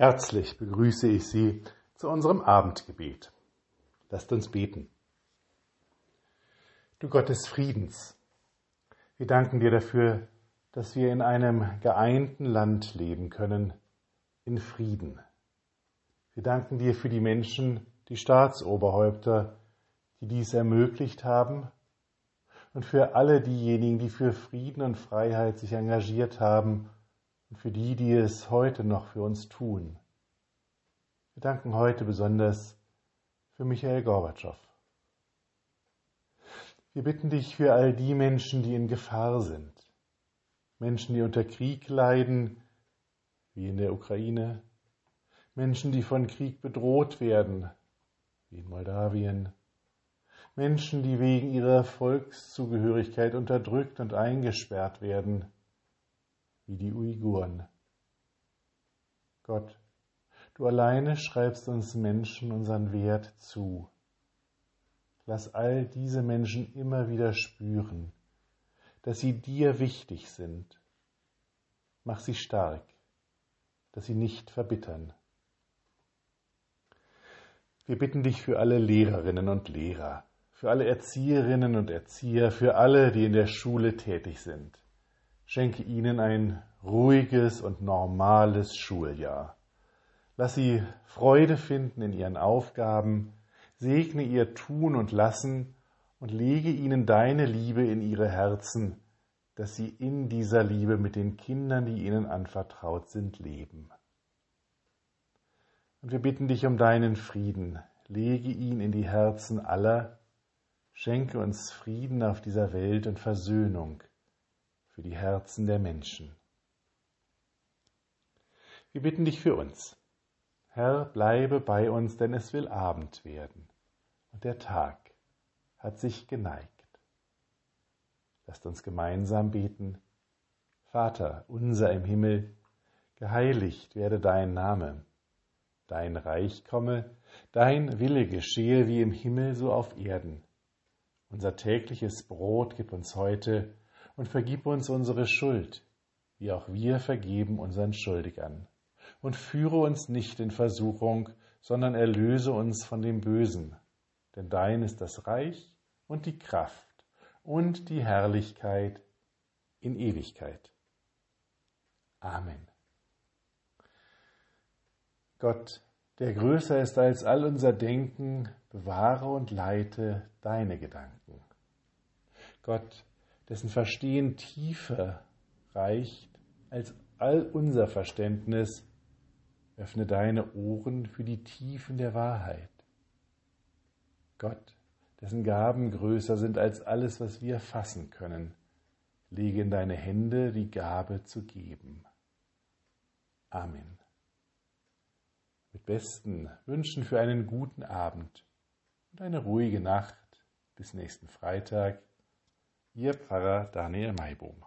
Herzlich begrüße ich Sie zu unserem Abendgebet. Lasst uns beten. Du Gott des Friedens, wir danken dir dafür, dass wir in einem geeinten Land leben können, in Frieden. Wir danken dir für die Menschen, die Staatsoberhäupter, die dies ermöglicht haben, und für alle diejenigen, die für Frieden und Freiheit sich engagiert haben und für die, die es heute noch für uns tun. Wir danken heute besonders für Michael Gorbatschow. Wir bitten dich für all die Menschen, die in Gefahr sind, Menschen, die unter Krieg leiden, wie in der Ukraine, Menschen, die von Krieg bedroht werden, wie in Moldawien, Menschen, die wegen ihrer Volkszugehörigkeit unterdrückt und eingesperrt werden, wie die Uiguren. Gott, du alleine schreibst uns Menschen unseren Wert zu. Lass all diese Menschen immer wieder spüren, dass sie dir wichtig sind. Mach sie stark, dass sie nicht verbittern. Wir bitten dich für alle Lehrerinnen und Lehrer, für alle Erzieherinnen und Erzieher, für alle, die in der Schule tätig sind Schenke ihnen ein ruhiges und normales Schuljahr. Lass sie Freude finden in ihren Aufgaben, segne ihr Tun und Lassen und lege ihnen deine Liebe in ihre Herzen, dass sie in dieser Liebe mit den Kindern, die ihnen anvertraut sind, leben. Und wir bitten dich um deinen Frieden, lege ihn in die Herzen aller, schenke uns Frieden auf dieser Welt und Versöhnung für die Herzen der Menschen. Wir bitten dich für uns. Herr, bleibe bei uns, denn es will Abend werden und der Tag hat sich geneigt. Lasst uns gemeinsam beten. Vater unser im Himmel, geheiligt werde dein Name, dein Reich komme, dein Wille geschehe wie im Himmel so auf Erden. Unser tägliches Brot gib uns heute und vergib uns unsere Schuld, wie auch wir vergeben unseren Schuldigern. Und führe uns nicht in Versuchung, sondern erlöse uns von dem Bösen. Denn dein ist das Reich und die Kraft und die Herrlichkeit in Ewigkeit. Amen. Gott, der größer ist als all unser Denken, bewahre und leite deine Gedanken. Gott, dessen Verstehen tiefer reicht als all unser Verständnis, öffne deine Ohren für die Tiefen der Wahrheit. Gott, dessen Gaben größer sind als alles, was wir fassen können, lege in deine Hände die Gabe zu geben. Amen. Mit besten Wünschen für einen guten Abend und eine ruhige Nacht bis nächsten Freitag ihr Ferrer, Daniel Meibohm.